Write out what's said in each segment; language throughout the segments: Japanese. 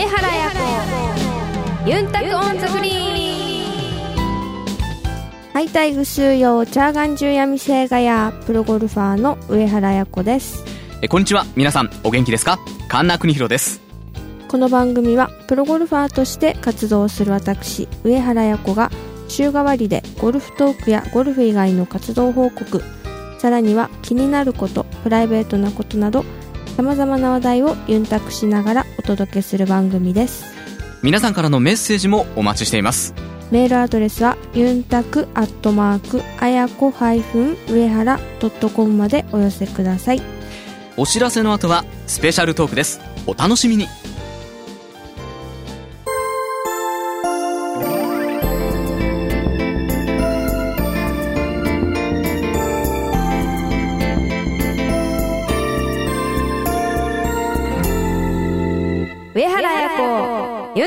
上原彩子。ユンタクオンザグリーンハイタイグ収容チャーガンジュヤミセイガヤプロゴルファーの上原彩子です。えこんにちは。皆さんお元気ですか？神田邦弘です。この番組はプロゴルファーとして活動する私上原彩子が週替わりでゴルフトークやゴルフ以外の活動報告さらには気になることプライベートなことなどさまざまな話題をユンタクしながらお届けする番組です。皆さんからのメッセージもお待ちしています。メールアドレスはユンタクアットマークあやこ上原ドットコムまでお寄せください。お知らせの後はスペシャルトークです。お楽しみに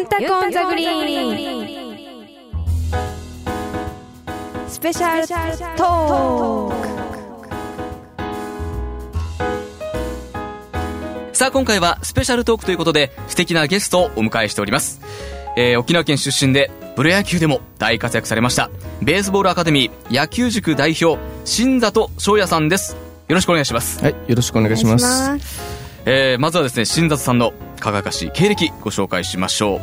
ンタクオンザグリーンスペシャルトークさあ今回はスペシャルトークということで素敵なゲストをお迎えしております、えー沖縄県出身でプロ野球でも大活躍されましたベースボールアカデミー野球塾代表新里翔也さんですよろしくお願いしますはい、よろしくお願いします。しますえーまずはですね新里さんの輝かしい経歴ご紹介しましょう。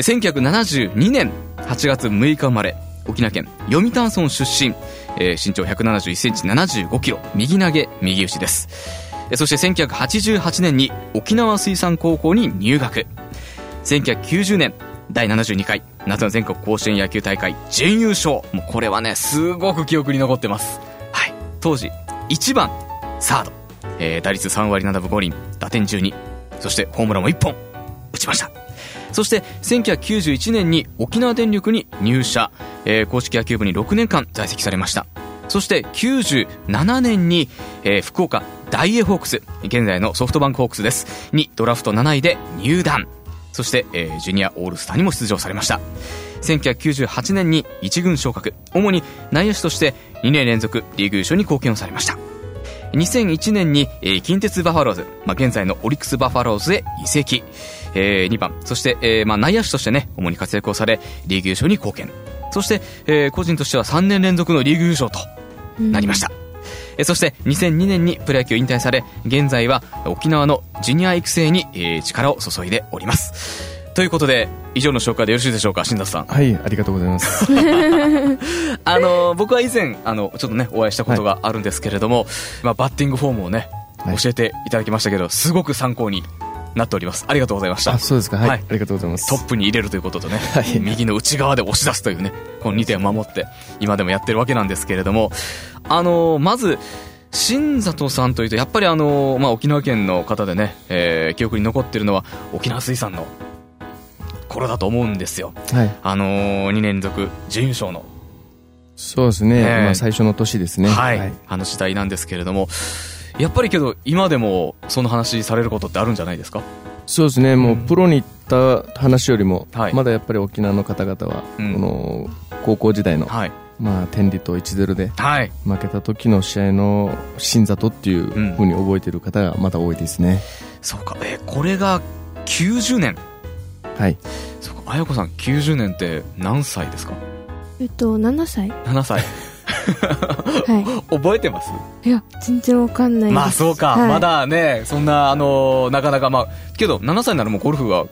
1972年8月6日生まれ沖縄県読谷村出身、えー身長1 7 1センチ7 5キロ右投げ右打ちです。そして1988年に沖縄水産高校に入学。1990年第72回夏の全国甲子園野球大会準優勝。もうこれはねすごく記憶に残ってます。はい。当時1番サード、えー打率3割7分5厘打点12そしてホームランも1本打ちました。そして1991年に沖縄電力に入社、えー公式野球部に6年間在籍されました。そして97年に、えー福岡ダイエホークス現在のソフトバンクホークスです。にドラフト7位で入団。そして、えージュニアオールスターにも出場されました。1998年に1軍昇格。主に内野手として2年連続リーグ優勝に貢献をされました。2001年に、えー近鉄バファローズ、まあ、現在のオリックスバファローズへ移籍、え2番そして、えーまあ、内野手としてね主に活躍をされリーグ優勝に貢献。そして、えー個人としては3年連続のリーグ優勝となりました、えーそして2002年にプロ野球を引退され現在は沖縄のジュニア育成に、えー力を注いでおりますということで以上の紹介でよろしいでしょうか新里さん。はい、ありがとうございます。あの僕は以前あのちょっとねお会いしたことがあるんですけれども、まあ、バッティングフォームをねはい。教えていただきましたけどすごく参考になっております。ありがとうございました。あ、そうですか。はい、はい。ありがとうございます。トップに入れるということとね、はい。右の内側で押し出すというねこの2点を守って今でもやってるわけなんですけれどもあのまず新里さんというとやっぱりあの、まあ、沖縄県の方でね、えー記憶に残ってるのは沖縄水産の頃だと思うんですよ。はい。あの2年連続準優勝の。そうですね。ねえ。まあ、最初の年ですね。はい、あの時代なんですけれどもやっぱりけど今でもその話されることってあるんじゃないですか？そうですね。もう、プロに行った話よりも、はい。まだやっぱり沖縄の方々は、うん。この、高校時代の、はい。まあ、天理と1-0ではい。負けた時の試合の新里っていうふうに覚えている方がまだ多いですね。そうか。えーこれが90年はい。そうか綾子さん90年って何歳ですか？えっと7歳。7歳。は覚えてます？いいや全然わかんないです。まあそうか、はい。まだねそんなあのーなかなかまあけど7歳ならもうゴルフが。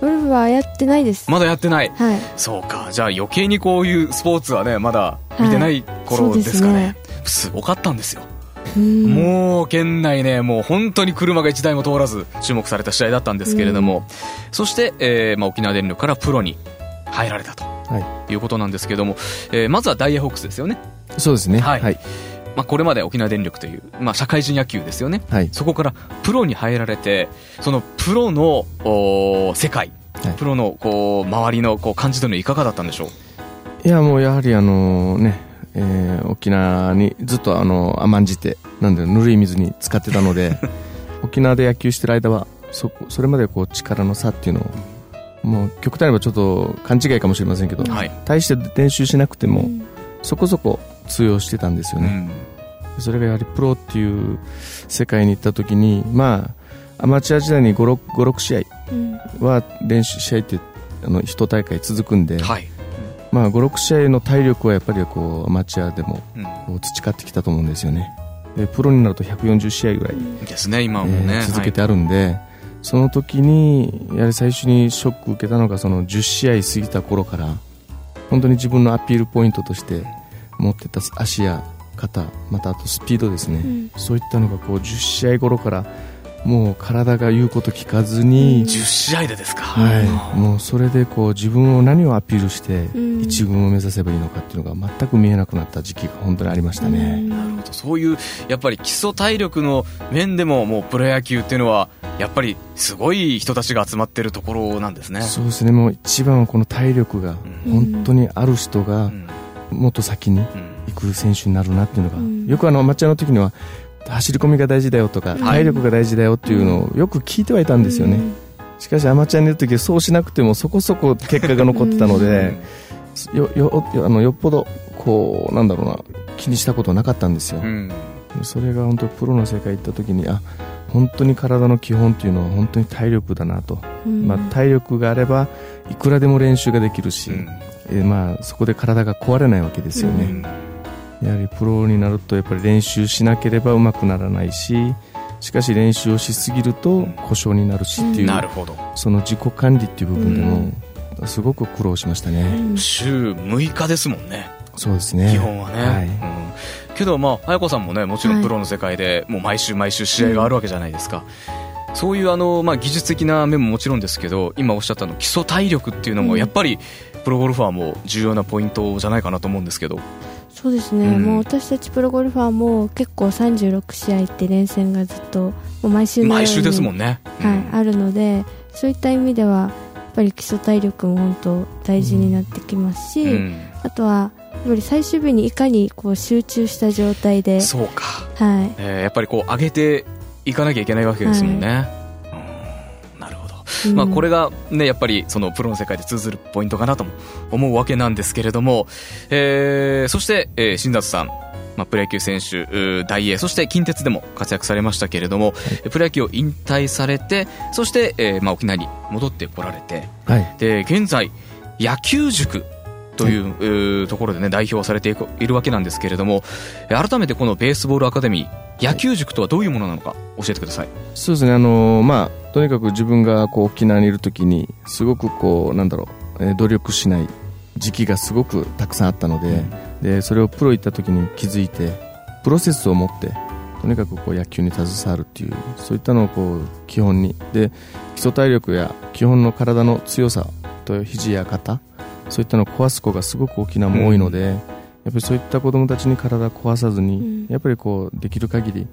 ゴルフはやってないです。まだやってない。はい。そうか。じゃあ余計にこういうスポーツはねまだ見てない頃はい。ですかね,、そすごかったんですよ。うんもう県内ね、もう本当に車が1台も通らず注目された試合だったんですけれども、そして、えーまあ、沖縄電力からプロに入られたとはい。いうことなんですけども、えーまずはダイヤホークスですよね。そうですね。はいはい。まあ、これまで沖縄電力という、まあ、社会人野球ですよね。はい。そこからプロに入られて、そのプロの世界、はいプロのこう周りのこう感じというのはいかがだったんでしょう？いやもうやはりあのね、えー沖縄にずっとあの甘んじてなんでぬるい水に使ってたので 沖縄で野球してる間はそそれまでこう力の差っていうのをもう極端に言えばちょっと勘違いかもしれませんけど、はい。大して練習しなくても、うんそこそこ通用してたんですよね、うん。それがやはりプロっていう世界に行った時にまあアマチュア時代に56試合うんは練習試合ってあの1大会続くんで、はい。まあ、56試合の体力はやっぱりこうアマチュアでもうん。こう培ってきたと思うんですよね。でプロになると140試合ぐらい、ですね、今もね。えー続けてあるんで、その時にやはり最初にショック受けたのがその10試合過ぎた頃から本当に自分のアピールポイントとして持ってた足や肩またあとスピードですね、うん。そういったのがこう10試合頃からもう体が言うこと聞かずに、10試合でですか？はい、もうそれでこう自分を何をアピールしてうん。一軍を目指せばいいのかっていうのが全く見えなくなった時期が本当にありましたね。なるほど。そういうやっぱり基礎体力の面でももうプロ野球っていうのはやっぱりすごい人たちが集まってるところなんですね。そうですね。もう一番はこの体力がうん。本当にある人うがん。もっと先にうん。行く選手になるなっていうのが、うん。よくあの抹茶の時には走り込みが大事だよとかん体力が大事だよっていうのをよく聞いてはいたんですよね、しかしアマチュアにいる時はそうしなくてもそこそこ結果が残ってたので、よよよあのよっぽどこうなんだろうな気にしたことなかったんですよ、うん。それが本当プロの世界行った時にあ本当に体の基本っていうのは本当に体力だなと、うん。まあ、体力があればいくらでも練習ができるし、うん。えーまあ、そこで体が壊れないわけですよね、うんやはりプロになるとやっぱり練習しなければうまくならないししかし練習をしすぎると故障になるしっていう、なるほど。その自己管理っていう部分でもすごく苦労しましたね、うん。週6日ですもんね。そうですね。基本はね、はい。うん。けどまあ綾子さんもねもちろはい。んプロの世界でもう毎週毎週試合があるわけじゃないですか、そういうあの、まあ、技術的な面ももちろんですけど今おっしゃったの基礎体力っていうのもうん。やっぱりプロゴルファーも重要なポイントじゃないかなと思うんですけど、そうですね、うん。もう私たちプロゴルファーも結構36試合って連戦がずっともう毎週のように毎週ですもんね、はい、あるのでそういった意味ではやっぱり基礎体力も本当大事になってきますし、うん。あとはやっぱり最終日にいかにこう集中した状態で、そうか、はい、えーやっぱりこう上げていかなきゃいけないわけですもんね、うんなるほどうん。まあ、これが、ね、やっぱりそのプロの世界で通ずるポイントかなとも思うわけなんですけれども、えーそして、えー新里さん、まあ、プロ野球選手、大英、そして近鉄でも活躍されましたけれども、プロ野球を引退されて、そして、えーまあ、沖縄に戻ってこられて、はい。で現在、野球塾という,、ところで、ね、代表をされていくいるわけなんですけれども、えー改めてこのベースボールアカデミー、野球塾とはどういうものなのか教えてください。そうですねあのまあとにかく自分がこう沖縄にいる時にすごくこうなんだろう、えー努力しない時期がすごくたくさんあったので,、でそれをプロ行った時に気づいてプロセスを持ってとにかくこう野球に携わるっていうそういったのをこう基本にで基礎体力や基本の体の強さと肘や肩そういったのを壊す子がすごく沖縄も多いので、やっぱりそういった子供たちに体壊さずに、うん。やっぱりこうできる限り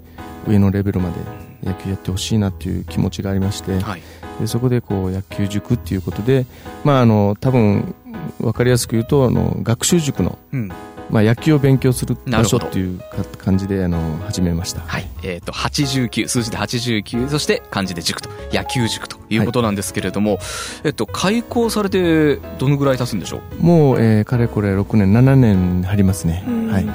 上のレベルまで野球やってほしいなっていう気持ちがありまして、はい。でそこでこう野球塾っていうことで、まあ、あの多分分かりやすく言うとあの学習塾の、うんまあ、野球を勉強する場所っていうか感じであの始めました、はい。えっ、と、89、数字で89、そして漢字で塾と、野球塾ということなんですけれども、えっと、開校されてどのぐらい経つんでしょう？もう、えーかれこれ6年7年に入りますね、うん。はい、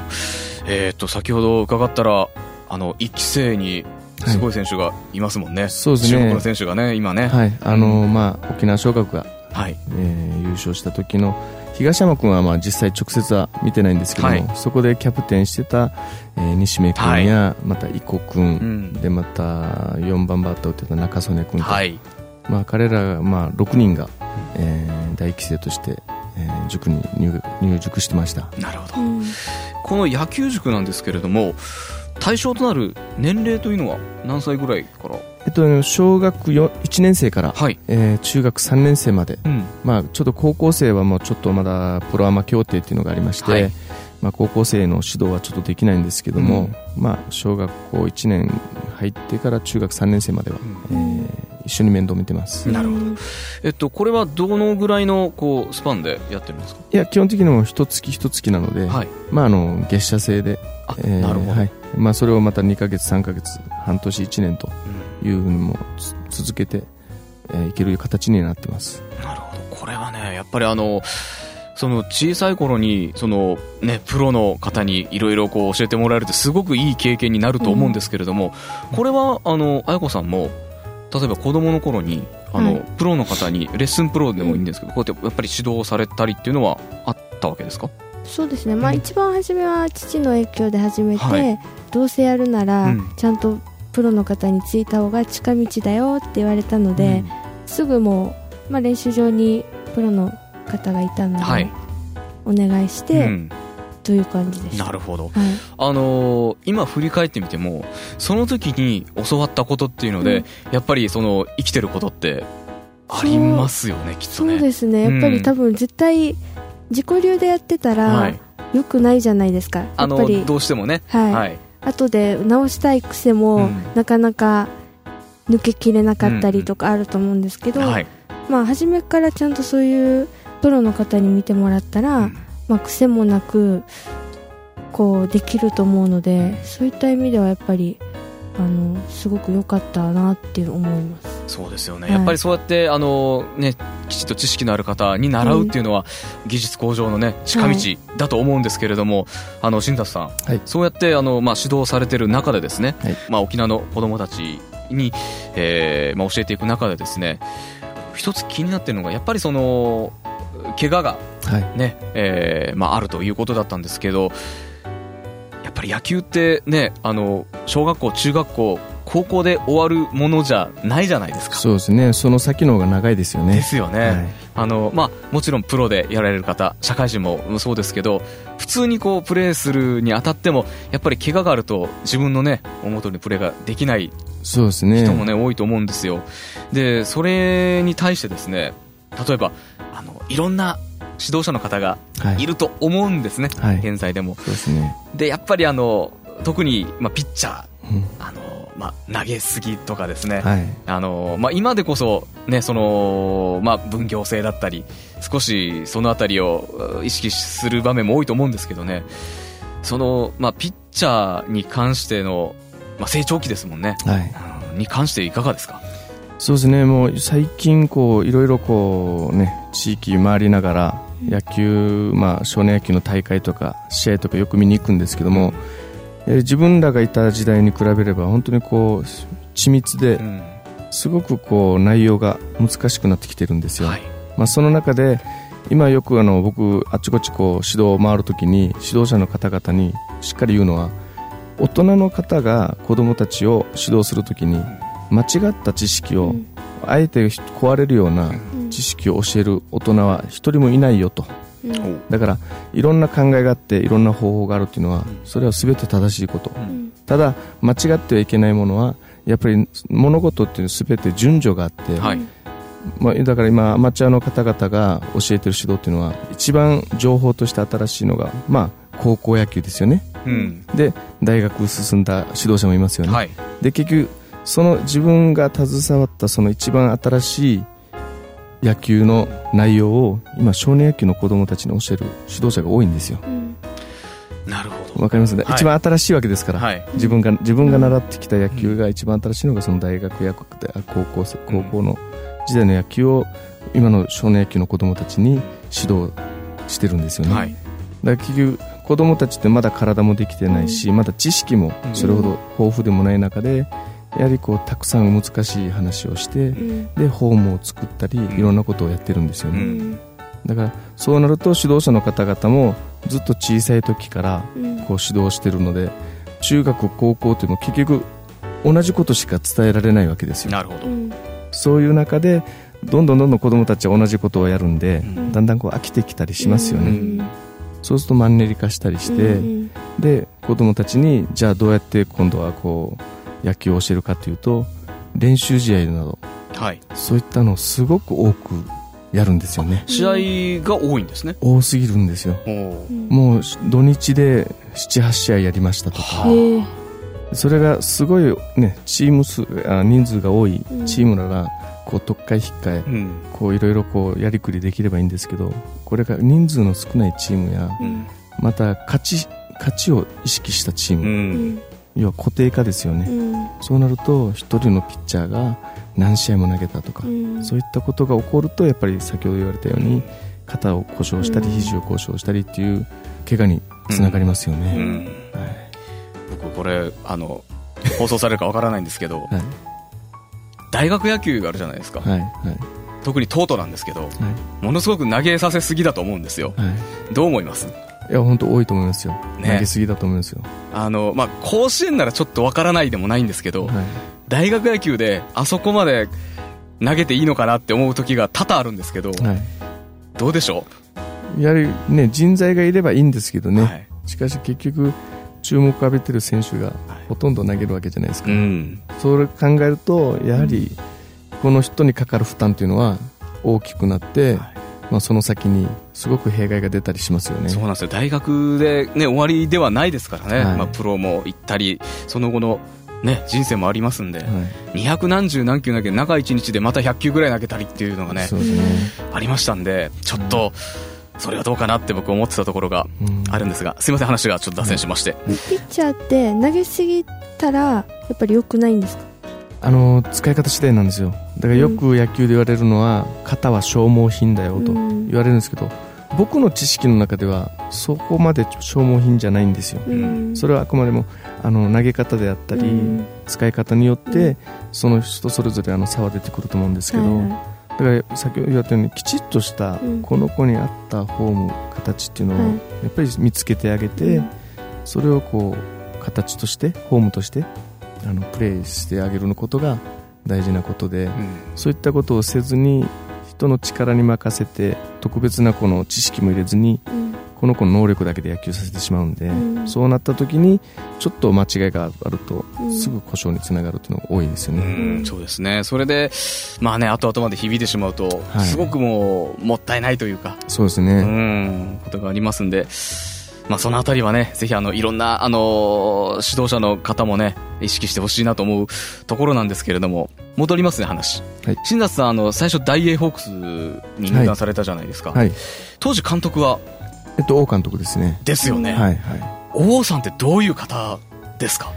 えっと、先ほど伺ったら、あの、1期生にすごい選手がいますもんね。そうですね。注目の選手がね、今ね。はい。あのまあ、沖縄尚学が、はい。えー優勝した時の東山君はまあ実際直接は見てないんですけども、はいそこでキャプテンしてた、えー西目君や、また伊子君、うん。でまた4番バッターを打ってた中曽根君と、はい。まあ、彼ら、まあ、6人が、えー大期生として、えー塾に入入塾してましたなるほど。うんこの野球塾なんですけれども、対象となる年齢というのは何歳ぐらいからえっと、小学よ1年生から、はい。えー中学3年生まで、うん。まあ、ちょっと高校生はもうちょっとまだプロアマ協定っていうのがありまして、はいまあ、高校生の指導はちょっとできないんですけども、まあ、小学校1年入ってから中学3年生までは、えー一緒に面倒見てます、なるほど。えっと、これはどのぐらいの、こう、スパンでやってるんですか？いや基本的にも一月一月なので、はい。まあ、あの月謝制で、あ、えーなるほど。はいまあ、それをまた2ヶ月3ヶ月半年1年とうんいうふうにもつ続けて、えーいける形になってます。なるほど。これはね、やっぱりあの、その小さい頃に、そのね、プロの方にいろいろこう教えてもらえるってすごくいい経験になると思うんですけれども、これは、あの、あやこさんも、例えば子供の頃にあの、はいプロの方にレッスンプロでもいいんですけど、こうやってやっぱり指導されたりっていうのはあったわけですか？そうですね、まあ、一番初めは父の影響で始めて、はい。どうせやるなら、うん。ちゃんとプロの方についた方が近道だよって言われたので、すぐもう、まあ、練習場にプロの方がいたので、はい。お願いしうて、ん、という感じでした。なるほど。はい、あのー今振り返ってみてもその時に教わったことっていうので、うん。やっぱりその生きてることってありますよねきっとそうねですね。やっぱうんり多分絶対自己流でやってたはらい。良くないじゃないですか、やあのどうしてもね。はい、はい後で直したい癖も、うん。なかなか抜けきれなかったりとかあると思うんですけど、はい。まあ初めからちゃんとそういうプロの方に見てもらったら、うん。まあ、癖もなくこうできると思うのでそういった意味ではやっぱりあのすごく良かったなって思います。そうですよね、はいやっぱりそうやってあの、ね、きちっと知識のある方に習うっていうのは、技術向上の、ね、近道だと思うんですけれども、あの新達さん、はい。そうやってあの、まあ、指導されてる中でですね、はい。まあ、沖縄の子どもたちに、えーまあ、教えていく中でですね一つ気になってるのがやっぱりその怪我が、はい。ねえーまあ、あるということだったんですけどやっぱり野球って、ね、あの小学校、中学校高校で終わるものじゃないじゃないですか。そうですね。その先の方が長いですよね。ですよね、はい。あのまあ、もちろんプロでやられる方社会人もそうですけど普通にこうプレーするにあたってもやっぱり怪我があると自分のね思う通りにプレーができないそうですね。人もね、多いと思うんですよ。でそれに対してですね例えばあのいろんな指導者の方がはい。いると思うんですね、はい。現在でも。そうですね、でやっぱりあの特に、まあ、ピッチャーうん。あの、まあ、投げすぎとかですね、はい。あのまあ、今でこそ、ね、そのまあ、分業制だったり少しそのあたりをう意識する場面も多いと思うんですけどね。その、まあ、ピッチャーに関しての、まあ、成長期ですもんね、はい。うんに関していかがですか？そうですね。もう最近こういろいろこうね地域回りながら野球、まあ、少年野球の大会とか試合とかよく見に行くんですけども、えー自分らがいた時代に比べれば本当にこう緻密でうん。すごくこう内容が難しくなってきてるんですよ、はい。まあ、その中で今よくあの僕あちこちこう指導を回るときに指導者の方々にしっかり言うのは大人の方が子供たちを指導するときに間違った知識をうん。あえて壊れるようなうん知識を教える大人は一人もいないよと。うん。だからいろんな考えがあっていろんな方法があるっていうのはそれは全て正しいこと。うん。ただ間違ってはいけないものはやっぱり物事っていうのは全て順序があって、はい。まあ、だから今アマチュアの方々が教えてる指導っていうのは一番情報として新しいのが、まあ、高校野球ですよね。うん。で大学進んだ指導者もいますよね、はい。で結局その自分が携わったその一番新しい野球の内容を今少年野球の子供たちに教える指導者が多いんですよ。うん。なるほど。わかりますね、はい。一番新しいわけですから、はい。自分が自分が習ってきた野球が一番新しいのがその大学や高校生高校の時代の野球を今の少年野球の子供たちに指導してるんですよね、はい。だから結局子供たちってまだ体もできてないし、まだ知識もそれほど豊富でもない中でやはりこうたくさん難しい話をしてうん。でホームを作ったりん。いろんなことをやってるんですようね、うん。だからそうなると指導者の方々もずっと小さい時からうん。こう指導してるので中学高校っていうのも結局同じことしか伝えられないわけですよ。なるほど。うん。そういう中でどんどんどんどん子供たちは同じことをやるんで、ん。だんだんこう飽きてきたりしますよね、うん。そうするとマンネリ化したりして、うん。で子供たちにじゃあどうやって今度はこう野球を教えるかというと練習試合などはい。そういったのをすごく多くやるんですよね。試合が多いんですね。多すぎるんですよ。もう土日で78試合やりましたとかそれがすごいねチーム数あ人数が多いうん。チームならこう特会引っかえうん。こういろいろこうやりくりできればいいんですけどこれが人数の少ないチームやうん。また勝ち勝ちを意識したチーうム、うん。ん要は固定化ですよね、うん。そうなると一人のピッチャーが何試合も投げたとか、うん。そういったことが起こるとやっぱり先ほど言われたように肩を故障したりうん。肘を故障したりっていう怪我につながりますよね、うん。はい。僕これあの放送されるかわからないんですけど はい。大学野球があるじゃないですか。はいはい。特にトートなんですけど、はものすごく投げさせすぎだと思うんですよ。いはい。どう思います？いや本当多いと思いますよ、ね。投げすぎだと思いますよ、あの、まあ、甲子園ならちょっとわからないでもないんですけど、はい、大学野球であそこまで投げていいのかなって思う時が多々あるんですけど、はい、どうでしょやはりね人材がいればいいんですけどう、ね、はい。しかし結局注目を浴びてる選手がほとんど投げるわけじゃないですか、うん。それ考えるとやはりこの人にかかる負担というのは大きくなって、はいまあ、その先にすごく弊害が出たりしますよね。そうなんですよ。大学でね、終わりではないですからね。はい。まあ、プロも行ったり、その後のね、人生もありますんで、はい。200何十何球投げ、中1日でまた100球ぐらい投げたりっていうのがね、ね、ありましたんで、ちょっと、それはどうかなって僕思ってたところがうん。あるんですが、すいません、話がちょっと脱線しまして。ピッチャーって投げすぎたらやっぱり良くないんですか？あの使い方次第なんですよ。だからよく野球で言われるのは肩は消耗品だよとうん。言われるんですけど僕の知識の中ではそこまで消耗品じゃないんですよ。うん。それはあくまでもあの投げ方であったり、うん。使い方によって、うんその人それぞれあの差は出てくると思うんですけど、だから先ほど言われたようにきちっとしたうん。この子に合ったフォーム形っていうのをはい。やっぱり見つけてあげて、うん。それをこう形としてフォームとしてあのプレーしてあげることが大事なことで、うん。そういったことをせずに人の力に任せて特別なこの知識も入れずにうん。この子の能力だけで野球させてしまうんで、うん。そうなった時にちょっと間違いがあると、うん。すぐ故障につながるっていうのが多いですようね。ん、そうですね。それで、まあね、後々まで響いてしまうと、はい。すごくもう、もったいないというか、うそうですね、ん、ことがありますんで、まあそのあたりはね、ぜひあの、いろんな、あの、指導者の方もね、意識してほしいなと思うところなんですけれども、戻りますね、話。はい新里さん、あの、最初、大英ホークスに入団されたじゃないですか。はい当時監督は、えっと王監督ですね。ですよね。はいはい王さんってどういう方ですか？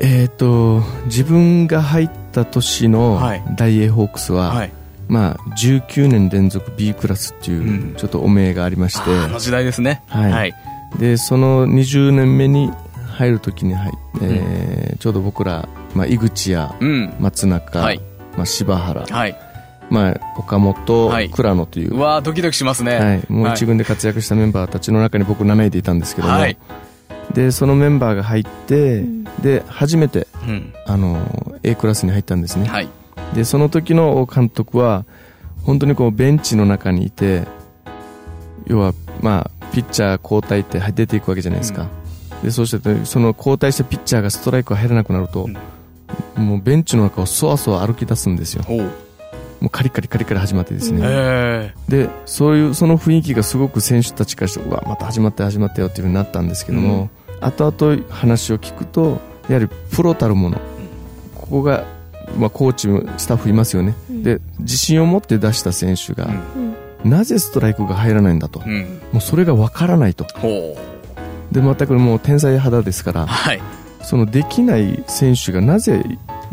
えっ、と自分が入った年のはい大英ホークスは、はい。まあ、19年連続 B クラスっていう、うんちょっとお名がありまして、あの時代ですね。はいはい。でその20年目に入る時に入って、えーちょうど僕ら、まあ、井口やうん。松中、はい。まあ、柴原、はい。まあ、岡本、はい倉野といううわードキドキしますね。はい、もうはい一軍で活躍したメンバーたちの中に僕7位でいたんですけども、はいでそのメンバーが入って、うんで初めてうん。あの A クラスに入ったんですね、はい。でその時の王監督は本当にこうベンチの中にいて要はまあピッチャー交代って出ていくわけじゃないですか、でそうしてその交代したピッチャーがストライクが入らなくなると、もうベンチの中をそわそわ歩き出すんですよ。もうカリカリカリカリ始まってですね、へでそういうその雰囲気がすごく選手たちからしてうわまた始まったよ始まったよっていう風になったんですけども、後々話を聞くとやはりプロたるもの、ここが、まあ、コーチもスタッフいますよね、うん。で自信を持って出した選手が、うんなぜストライクが入らないんだと、え。うん。もうそれがわからないと。で全くもう天才肌ですからはい。そのできない選手がなぜ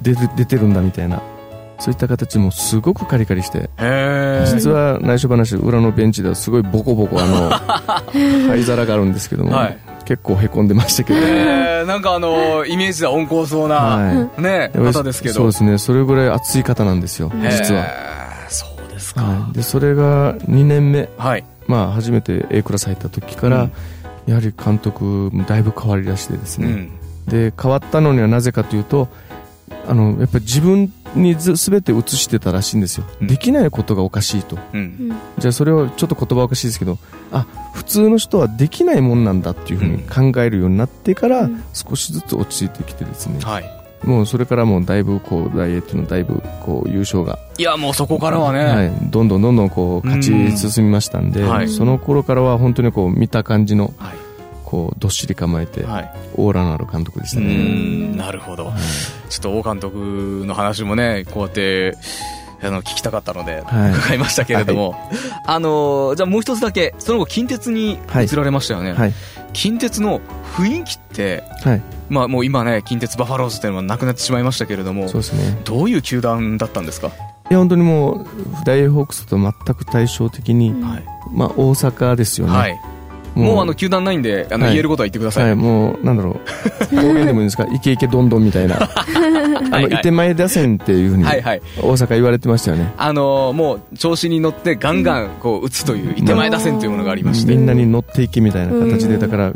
出る出てるんだみたいなそういった形もすごくカリカリして。実は内緒話裏のベンチではすごいボコボコあの 灰皿があるんですけども、はい結構へこんでましたけど、へえ。なんかあの、イメージでは温厚そうな、はいね、方ですけど。そうですねそれぐらい熱い方なんですよ実は、ですか。はい、でそれが2年目、はい。まあ、初めて A クラス入った時から、うん。やはり監督だいぶ変わりだしてですね、うん。で変わったのにはなぜかというとあのやっぱり自分にず全て移してたらしいんですよ、うん。できないことがおかしいと。うん。じゃあそれをちょっと言葉おかしいですけどあ普通の人はできないもんなんだっていうふうに考えるようになってから、うん。少しずつ落ち着いてきてですね、はい。もうそれからもうだいぶこう大英っていうのはだいぶこう優勝が、いや、もうそこからはね、はい、どんどんどんどんこう勝ち進みましたんで、うんはいその頃からは本当にこう見た感じのはい。こうどっしり構えて、はい。オーラのある監督でしうたね。ん、なるほど。ちょっと王監督の話もね、こうやって、あの、聞きたかったので、はい伺いましたけれども、あの、じゃあもう一つだけ、その後近鉄にはい移られましたよね。はい近鉄の雰囲気って、はい、まあもう今ね、近鉄バファローズっていうのはなくなってしまいましたけれどもそう、ですね。どういう球団だったんですか？いや本当にもう大英ホークスと全く対照的に、うんはい。まあ大阪ですよね。はい。もうあの、球団ないんで、あの、はい言えることは言ってください。はい、もうなんだろう方言でもいいんですか？イケイケどんどんみたいな あの、伊手前打線っていうふうに、はいはい。大阪言われてましたよね。あのーもう調子に乗ってガンガンこう打つという手前打線というものがありまして。みんなに乗っていけみたいな形で、うんだから、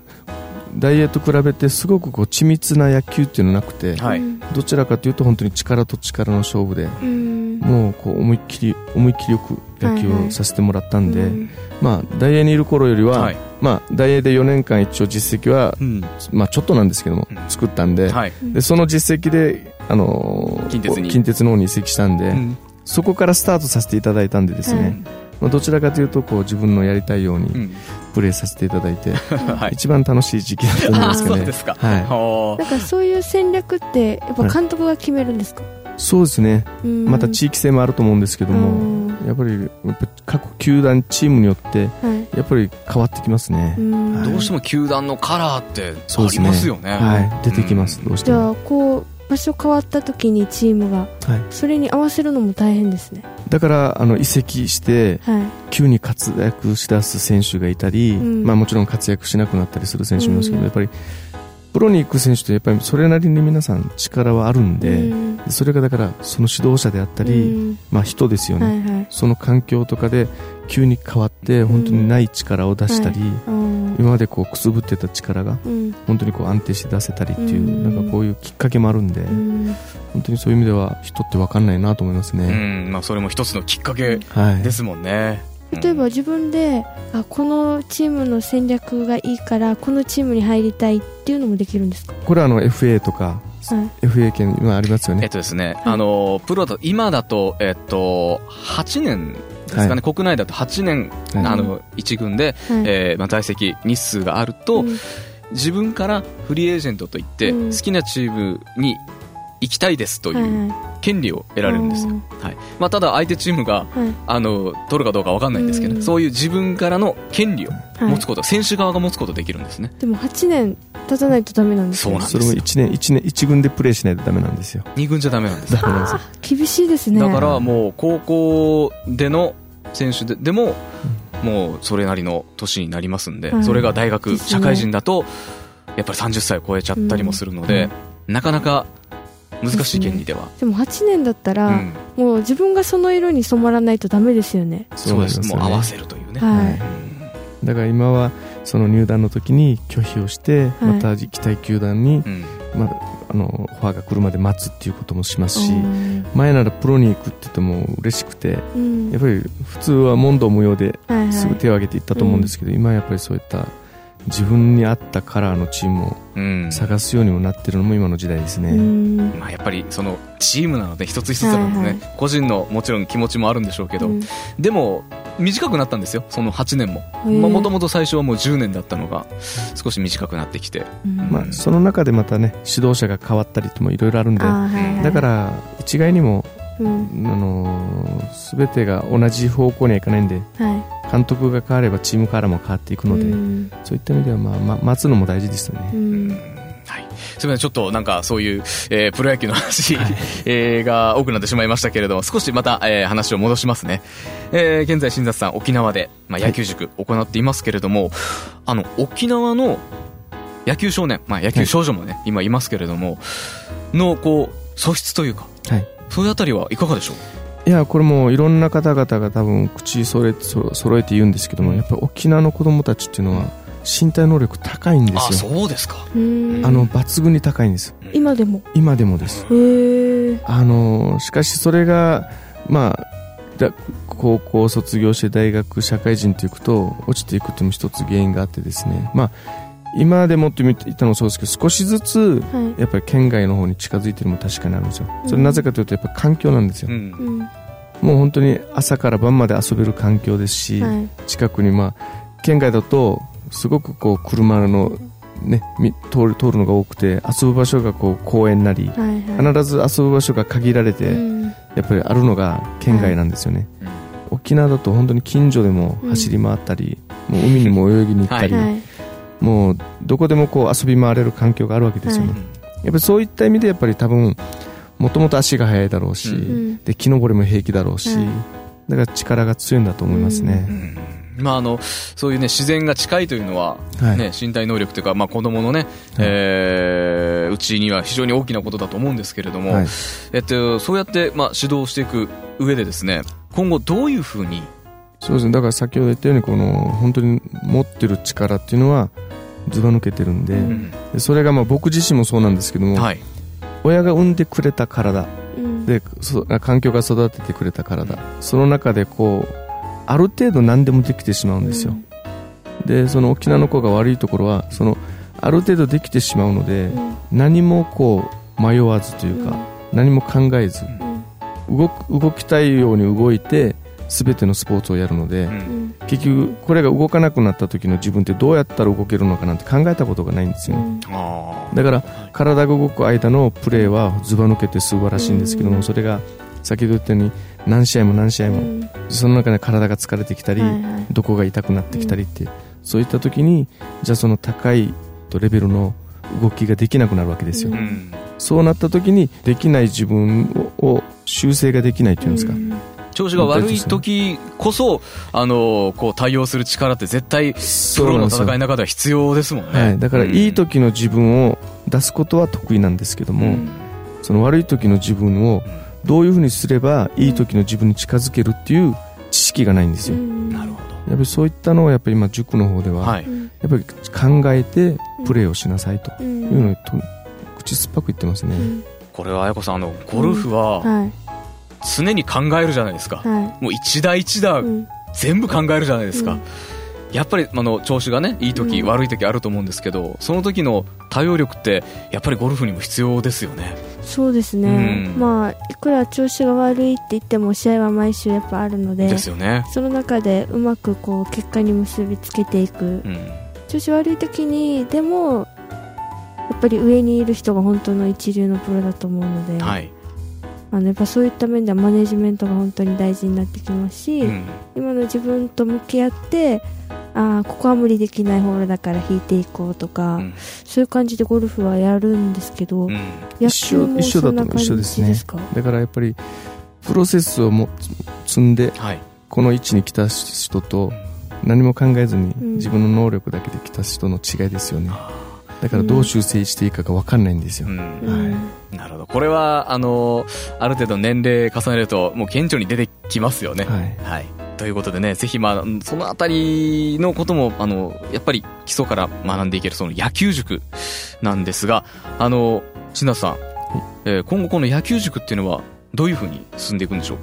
ダイエーと比べてすごくこう緻密な野球っていうのなくて、はい。どちらかというと本当に力と力の勝負で、うんもうこう思いっきり、思いっきりよく野球はいはいをさせてもらったんで、うんまあ、大英にいる頃よりは、はい。まあ、大英で4年間一応実績は、うん。まあ、ちょっとなんですけども、うん作ったんで、はい。でその実績で、あのー近鉄に近鉄の方に移籍したんで、うんそこからスタートさせていただいたんでですね、はいまあ、どちらかというとこう自分のやりたいようにうん。プレーさせていただいて、はい。一番楽しい時期だと思いますかねそうですか。はいほなんかそういう戦略ってやっぱ監督が決めるんですか、そうですね。うん。また地域性もあると思うんですけども、うん。やっぱりやっぱ各球団チームによってはい。やっぱり変わってきますね、うん。うどうしても球団のカラーってありそうですね。ますよね。はい。出てきます、どうしても、あこう場所変わった時にチームがはい、それに合わせるのも大変ですね。だからあの移籍してはい。急に活躍しだす選手がいたり、うん。まあ、もちろん活躍しなくなったりする選手もいますけど、うん。やっぱりプロに行く選手ってやっぱりそれなりに皆さん力はあるんで、うん。それがだからその指導者であったり、うん。まあ、人ですよね、はいはい。その環境とかで急に変わって本当にない力を出したり、うん。今までこうくすぶってた力がうん。本当にこう安定して出せたりっていう、うん。なんかこういうきっかけもあるんで、うん。本当にそういう意味では人って分かんないなと思いますうね、ん。まあ、それも一つのきっかけはい。ですもんね。例えば自分であこのチームの戦略がいいからこのチームに入りたいっていうのもできるんですか、これはあの FA とか、はい。FA 権今ありますよね。えっとですね、あの、プロだと、今だと、えっと、8年ですかね、はい。国内だと8年、はい。あの、一軍で、はい。えーまあ、在籍日数があると、うん。自分からフリーエージェントといって、うん。好きなチームに行きたいですという権利を得られるんですよ。はい。まあ、ただ相手チームが、はい。あの、取るかどうかわかんないんですけど、うんそういう自分からの権利をはい。持つこと、選手側が持つことできるんですね。でも8年経たないとダメなんですよそうなんですよ。それも1年一年一軍でプレーしないとダメなんですよ。二軍じゃダメなんですよ。ダメなんですよ。厳しいですね。だからもう高校での選手ででも、もうそれなりの年になりますんで、はい。それが大学、社会人だと、やっぱり30歳を超えちゃったりもするので、なかなか難しい権利では。でも8年だったら、うん。もう自分がその色に染まらないとダメですよね。そうです。もう合わせせるというね。はい。うんだから今はその入団の時に拒否をして、はい。また行きたい球団に、うん。まだあのオファーが来るまで待つっていうこともしますし、うん。前ならプロに行くって言っても嬉しくてうん。やっぱり普通は問答無用ですぐ手を挙げていったと思うんですけど、今はやっぱりそういった自分に合ったカラーのチームをうん。探すようにもなってるのも今の時代ですね、うん。まあ、やっぱりそのチームなので一つ一つなのでね、はい個人のもちろん気持ちもあるんでしょうけど、うん。でも短くなったんですよその8年も。もともと最初はもう10年だったのが少し短くなってきて。うん。まあ、その中でまたね指導者が変わったりともいろいろあるんではいはい。だから一概にも、うん。あのー全てが同じ方向にはいかないんでは監督が変わればチームカラーも変わっていくいので、うん。そういった意味では、まあまあ、待つのも大事ですよね、うん。はい。すみません、ちょっとなんかそういう、えープロ野球の話、えーが多くなってしまいましたけれども、少しまた、えー話を戻しますね。えー現在、新雑さん、沖縄で、まあ、野球塾行っていますけれども、あの、沖縄の野球少年、まあ、野球少女もね、今いますけれども、の、こう、素質というか、はいそういうあたりはいかがでしょう？いやこれもいろんな方々が多分口揃えてそ揃えて言うんですけどもやっぱり沖縄の子供たちっていうのは身体能力高いんであ、すよ。そうですか。うん。あの抜群に高いんです。今でも？今でもです。へえあのしかしそれがまあだ高校卒業して大学社会人といくと落ちていくというのも一つ原因があってですね。まあ今でもって言ったのもそうですけど少しずつはい。やっぱり県外の方に近づいてるのも確かにあるんですよ。それなぜかというとやっぱり環境なんですよ、うん。うんもう本当に朝から晩まで遊べる環境ですし、はい。近くにまあ県外だとすごくこう車のねみ通る通るのが多くて遊ぶ場所がこう公園なりはいはい。必ず遊ぶ場所が限られて、うん。やっぱりあるのが県外なんですよね、沖縄だと本当に近所でも走り回ったり、もう海にも泳ぎに行ったり、はいもうどこでもこう遊び回れる環境があるわけですよね、はい。やっぱりそういった意味でやっぱり多分もともと足が速いだろうし、うん。うんで木登りも平気だろうし、はい。だから力が強いんだと思いますね、うん。まああのそういうね自然が近いというのは、はい。ね身体能力というかまあ子供のね、えーうちには非常に大きなことだと思うんですけれども、はい。えっとそうやってまあ指導していく上でですね今後どういうふうにそうですね。だから先ほど言ったようにこの本当に持ってる力っていうのはずば抜けてるんで,、うん。でそれがまあ僕自身もそうなんですけども、はい。親が産んでくれた体。うん。でそ環境が育ててくれた体。その中でこうある程度何でもできてしまうんですよ、でその沖縄の子が悪いところはそのある程度できてしまうので、うん。何もこう迷わずというか、何も考えずうん。動く動きたいように動いて全てのスポーツをやるので、うん。うん結局これが動かなくなった時の自分ってどうやったら動けるのかなんて考えたことがないんですよね、あだから体が動く間のプレーはずば抜けて素晴らしいんですけども、うん。それが先ほど言ったように何試合も何試合も、うん。その中で体が疲れてきたり、はいはい。どこが痛くなってきたりって、そういった時にじゃあその高いレベルの動きができなくなるわけですよ、そうなった時にできない自分をを修正ができないっていうんですか、うん調子が悪い時こそあのこう対応する力って絶対プロの戦いの中では必要ですもんね、はい、だからうん。いい時の自分を出すことは得意なんですけども、うん。その悪い時の自分をどういうふうにすればいい時の自分に近づけるっていう知識がないんですよ、うん。なるほやっぱりそういったのをやっぱり今塾の方では、どはい。うんやっぱり考えてプレーをしなさいと。ういうんのをと口酸っぱく言ってますね、うん。これは綾子さんあのゴルフははい常に考えるじゃないですか、はもう一打一打全部考えるじゃないですか、うん。やっぱりあの調子がねいい時、うん。悪い時あると思うんですけどその時の対応力ってやっぱりゴルフにも必要ですよね。そうですね、うん。まあいくら調子が悪いって言っても試合は毎週やっぱあるのでですよね。その中でうまくこう結果に結びつけていく。うん。調子悪い時にでもやっぱり上にいる人が本当の一流のプロだと思うので、はい、あのやっぱそういった面ではマネジメントが本当に大事になってきますし、うん。今の自分と向き合ってああここは無理できないホールだから引いていこうとか、うん。そういう感じでゴルフはやるんですけど、うん。野球も一緒そんな感じ一緒だと一緒ですねだからやっぱりプロセスをも積んではい。この位置に来た人と何も考えずにうん。自分の能力だけで来た人の違いですよねだからどう修正していいかが分かんないんですよ、うん。うん。なるほど。これはあのある程度年齢重ねるともう顕著に出てきますよね。はい。ということでねぜひまあそのあたりのこともあのやっぱり基礎から学んでいけるその野球塾なんですがあの千田さん、えー今後この野球塾っていうのはどういうふうに進んでいくんでしょう？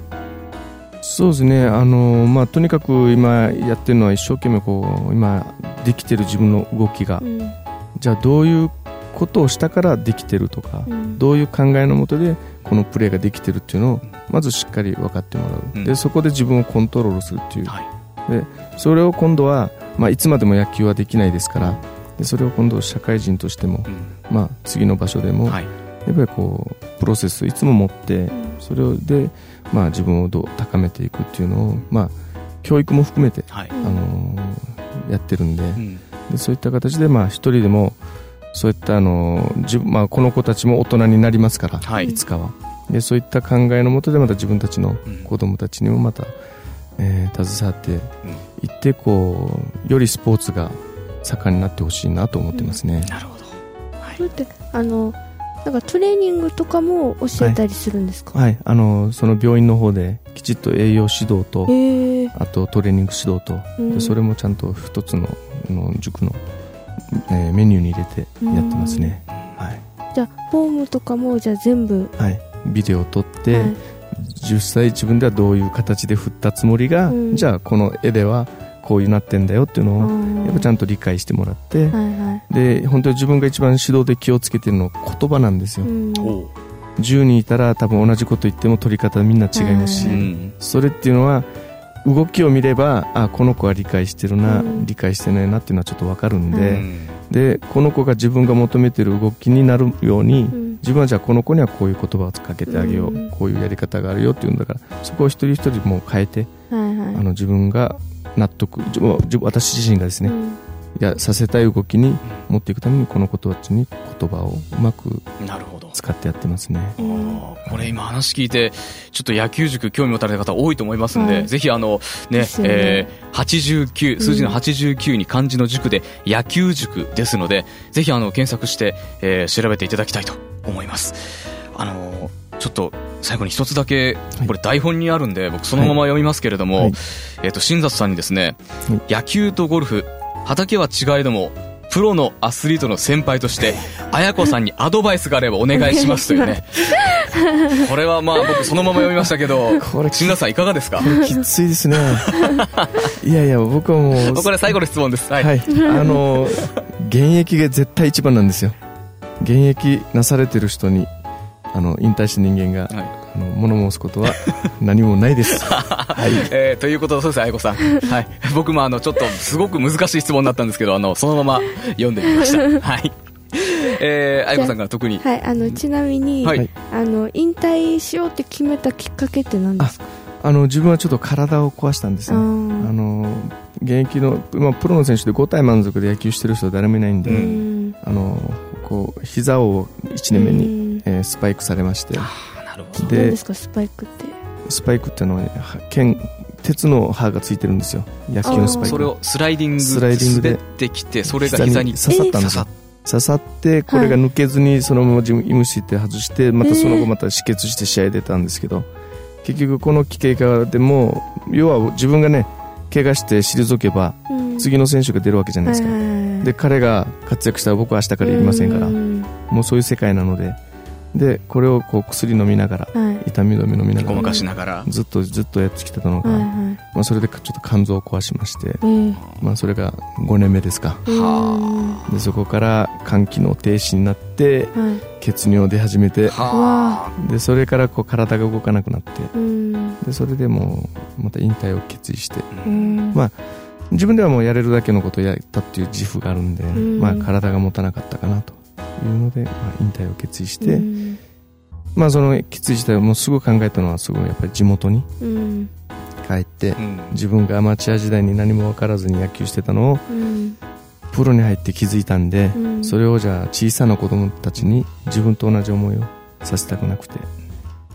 そうですね。あの、まあ、とにかく今やってるのは一生懸命こう今できてる自分の動きがうんじゃあどういうことをしたからできてるとか、うん。どういう考えのもとでこのプレーができてるっていうのをまずしっかり分かってもらう、うん。でそこで自分をコントロールするっていう。はい。それを今度は、まあ、いつまでも野球はできないですからでそれを今度社会人としても、うん。まあ、次の場所でも、はい。やっぱりこうプロセスをいつも持ってそれで、まあ、自分をどう高めていくっていうのを、まあ、教育も含めて、はい。あのーやってるんでうんでそういった形で、まあ、一人でもそういった、あのー自分まあ、この子たちも大人になりますから、はい。いつかは。でそういった考えのもとでまた自分たちのうん。子供たちにもまた、えー携わっていってこうよりスポーツが盛んになってほしいなと思ってますね、なるほど。それってあのなんかトレーニングとかも教えたりするんですか、はい、あのその病院の方できちっと栄養指導とへえあとトレーニング指導と、うん。でそれもちゃんと一つのの塾の、えーメニューに入れてやってますね、はい。じゃあフォームとかもじゃあ全部はい、ビデオを撮って、はい。実際自分ではどういう形で振ったつもりが、うん。じゃあこの絵ではこういうなってんだよっていうのを、やっぱちゃんんと理解してもらって、はいはい。で本当に自分が一番指導で気をつけてるのは言葉なんですよ、うん10人いたら多分同じこと言っても取り方みんな違いますし、ううん。それっていうのは動きを見ればあこの子は理解してるな、うん。理解してないなっていうのはちょっと分かるんで、うん。でこの子が自分が求めてる動きになるように、うん。自分はじゃあこの子にはこういう言葉をかけてあげよう、うん。こういうやり方があるよっていうんだからそこを一人一人もう変えて、はいはい。あの自分が納得私自身がですね、うんやさせたい動きに持っていくためにこの子たちに言葉をうまくなるほど。使ってやってますね。これ今話聞いて、ちょっと野球塾興味持たれた方多いと思いますんで、はい。ぜひあの、ね、ね。えー、89、数字の89に漢字の塾で野球塾ですので、ぜひあの、検索して、えー調べていただきたいと思います。あのー、ちょっと、最後に一つだけ、これ台本にあるんで、僕そのまま読みますけれども、はい。えっ、と、新里さんにですね、はい。野球とゴルフ、畑は違いども、プロのアスリートの先輩として、綾子さんにアドバイスがあればお願いしますというね。これはまあ僕そのまま読みましたけど、これ新田さんいかがですか？きついですね。いやいや、僕はもう、これ最後の質問です。はい。はい、あの現役が絶対一番なんですよ現役なされてる人にあの引退した人間が、はいあの物申すことは 何もないです はいえーということで、そうです、愛子さん。はい。僕もあの、ちょっと、すごく難しい質問だったんですけど、あの、そのまま読んでみました。はい。えー、愛子さんから特に？はい、あのちなみに、はい。あの引退しようって決めたきっかけって何ですか？あの自分はちょっと体を壊したんですあねあーの現役の、まあ、プロの選手で5体満足で野球してる人は誰もいないんで、ううんあのこう膝を1年目に、にえースパイクされましてなるほど。で何ですかスパイクって？スパイクっていうのはは剣鉄の刃がついてるんですよ。野球のスパイクそれをスライディングスライディングで滑ってきて、それが膝に刺さったんですよ。刺さってこれが抜けずにそのままジムイムシって外してまたその後また止血して試合出たんですけど結局この経過でも要は自分がね怪我して退けばうん。次の選手が出るわけじゃないですか。で彼が活躍したら僕は明日からやりませんから。うん。もうそういう世界なのででこれをこう薬飲みながらはい。痛み止め飲みなて、ごまがらかしながら。ずっとずっとやってきてたのが、はいはい。まあ、それでちょっと肝臓を壊しまして、えーまあ、それが5年目ですか。はでそこから肝機能停止になってうんはい。血尿出始めてはでそれからこう体が動かなくなってうん。でそれでもうまた引退を決意してうん。まあ自分ではもうやれるだけのことをやったっていう自負があるんで、ん。まあ、体が持たなかったかなというので、まあ、引退を決意して、うん。まあ、その決意自体をもうすぐ考えたのはすごいやっぱり地元にうん。帰ってうん。自分がアマチュア時代に何も分からずに野球してたのをうん。プロに入って気づいたんで、うん。それをじゃあ小さな子供たちに自分と同じ思いをさせたくなくて。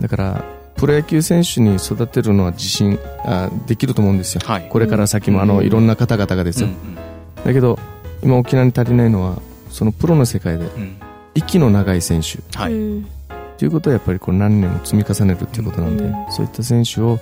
だからプロ野球選手に育てるのは自信あできると思うんですよ。はい。これから先もあうん。のいろんな方々がですよ、うん。だけど今沖縄に足りないのはそのプロの世界で息の長い選手。はい。うん。ということはやっぱりこう何年も積み重ねるっていうことなんで、うん。そういった選手を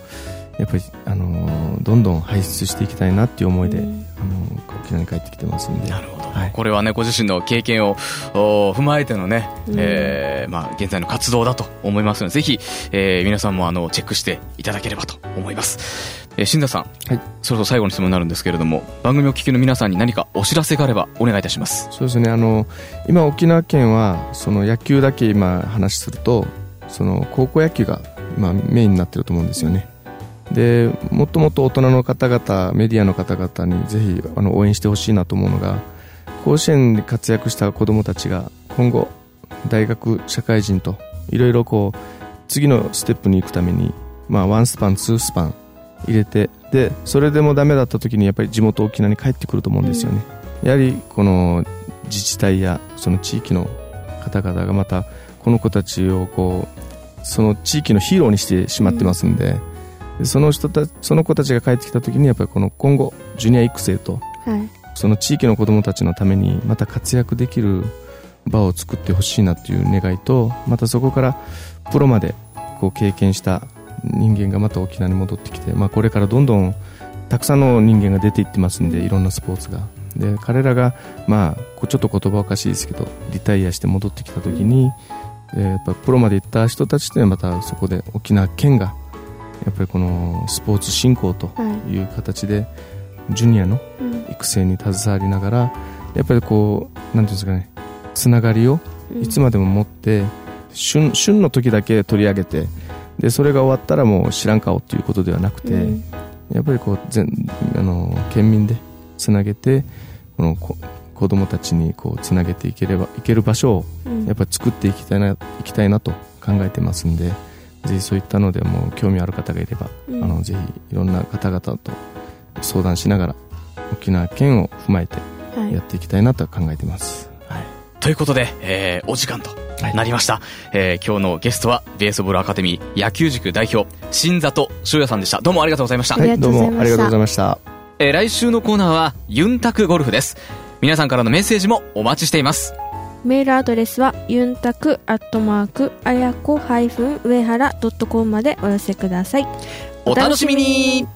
やっぱり、あのーどんどん輩出していきたいなっていう思いで、うんあのー沖縄に帰ってきてますんで。なるほど、はい。これはねご自身の経験をお踏まえてのね、うん。えーまあ、現在の活動だと思いますのでぜひ、えー皆さんもあのチェックしていただければと思います、えー、新田さん、はい。そろそろ最後の質問になるんですけれども番組をお聞きの皆さんに何かお知らせがあればお願いいたします。そうですね。あの今沖縄県はその野球だけ今話するとその高校野球が今メインになってると思うんですよねでもっともっと大人の方々メディアの方々にぜひあの応援してほしいなと思うのが甲子園で活躍した子どもたちが今後大学社会人といろいろこう次のステップに行くために、まあ、ワンスパンツースパン入れてでそれでもダメだった時にやっぱり地元沖縄に帰ってくると思うんですよね、やはりこの自治体やその地域の方々がまたこの子たちをこうその地域のヒーローにしてしまってますんで,、でその人たその子たちが帰ってきた時にやっぱりこの今後ジュニア育成とはい。その地域の子どもたちのためにまた活躍できる場を作ってほしいなという願いとまたそこからプロまでこう経験した人間がまた沖縄に戻ってきて、まあ、これからどんどんたくさんの人間が出ていってますんでいろんなスポーツが。で彼らが、まあ、ちょっと言葉おかしいですけどリタイアして戻ってきた時に、えーやっぱプロまで行った人たちというのはまたそこで沖縄県がやっぱりこのスポーツ振興とはいいう形でジュニアのうん。育成に携わりながらやっぱりこうなんていうんですかねつながりをうん。いつまでも持って、旬旬の時だけ取り上げてでそれが終わったらもう知らん顔っていうことではなくて、うん。やっぱりこう全あの県民でつなげてこのこ子供たちにこうつなげていければいける場所をうん。やっぱり作っていきたいないきたいなと考えてますんでぜひそういったのでもう興味ある方がいれば、うんあのぜひいろんな方々と相談しながら沖縄県を踏まえてははいやっていきたいなと考えてます。はい。ということで、えーお時間となりました。えー今日のゲストは、ベースボールアカデミー野球塾代表、新里翔也さんでした。どうもありがとうございました。ありがとうございどうもありがとうございました。えー来週のコーナーは、ユンタクゴルフです。皆さんからのメッセージもお待ちしています。メールアドレスはユンタクアットマークあやこハイフン上原ドットコムまでお寄せください。お楽しみに。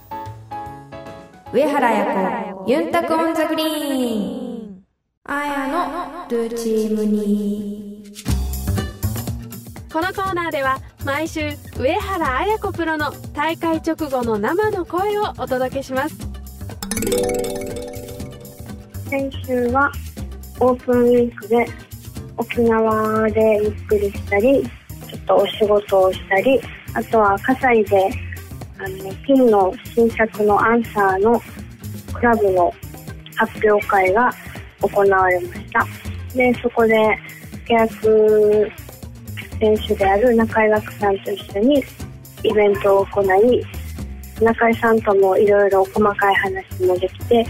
上原彩子ユンタク on the greenあやのルーチームにこのコーナーでは毎週上原綾子プロの大会直後の生の声をお届けします。先週はオープンウィークで沖縄でゆっくりしたりちょっとお仕事をしたりあとは葛西であのピンの新作のアンサーのクラブの発表会が行われました。でそこで契約選手である中井楽さんと一緒にイベントを行い中井さんともいろいろ細かい話もできて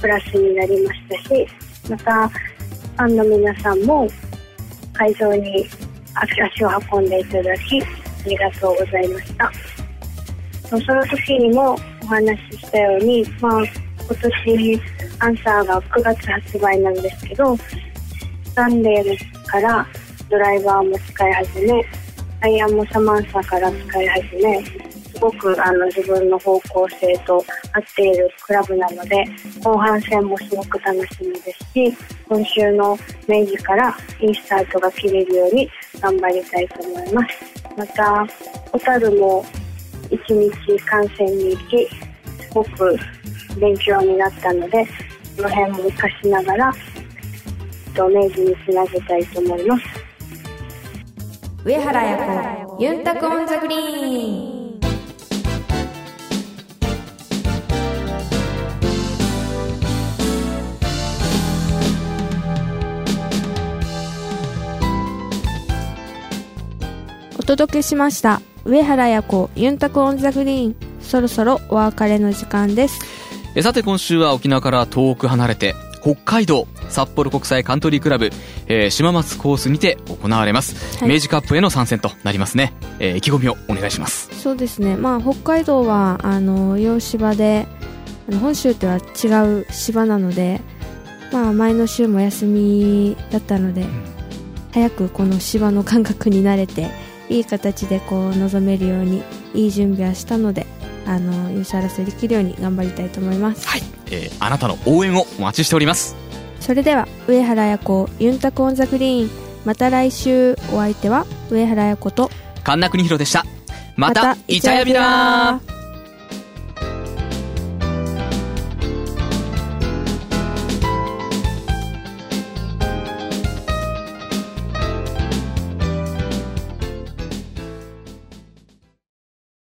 プラスになりましたしまたファンの皆さんも会場に足を運んでいただきありがとうございました。その時にもお話ししたように、まあ、今年アンサーが9月発売なんですけどサンデーからドライバーも使い始めアイアンもサマンサから使い始めすごくあの自分の方向性と合っているクラブなので後半戦もすごく楽しみですし今週の明治からいいスタートが切れるように頑張りたいと思います。また小樽も一日観戦に行きすごく勉強になったのでその辺も活かしながらと明治につなげたいと思います。上原彩子ユンタクオンザグリーン。届けしました。上原彩子ユンタクオンザグリーン。そろそろお別れの時間です。えさて今週は沖縄から遠く離れて北海道札幌国際カントリークラブ、えー島松コースにて行われます、はい。明治カップへの参戦となりますね、えー意気込みをお願いします。そうですね。まあ北海道はあの洋芝で本州とは違う芝なのでまあ前の週も休みだったので、早くこの芝の感覚に慣れていい形でこう臨めるようにいい準備はしたのであの優勝争いできるように頑張りたいと思います。はい、えーあなたの応援をお待ちしております。それでは上原彩子ユンタクオンザグリーン。また来週。お相手は上原彩子と神田邦弘でした。またイチャヤビラー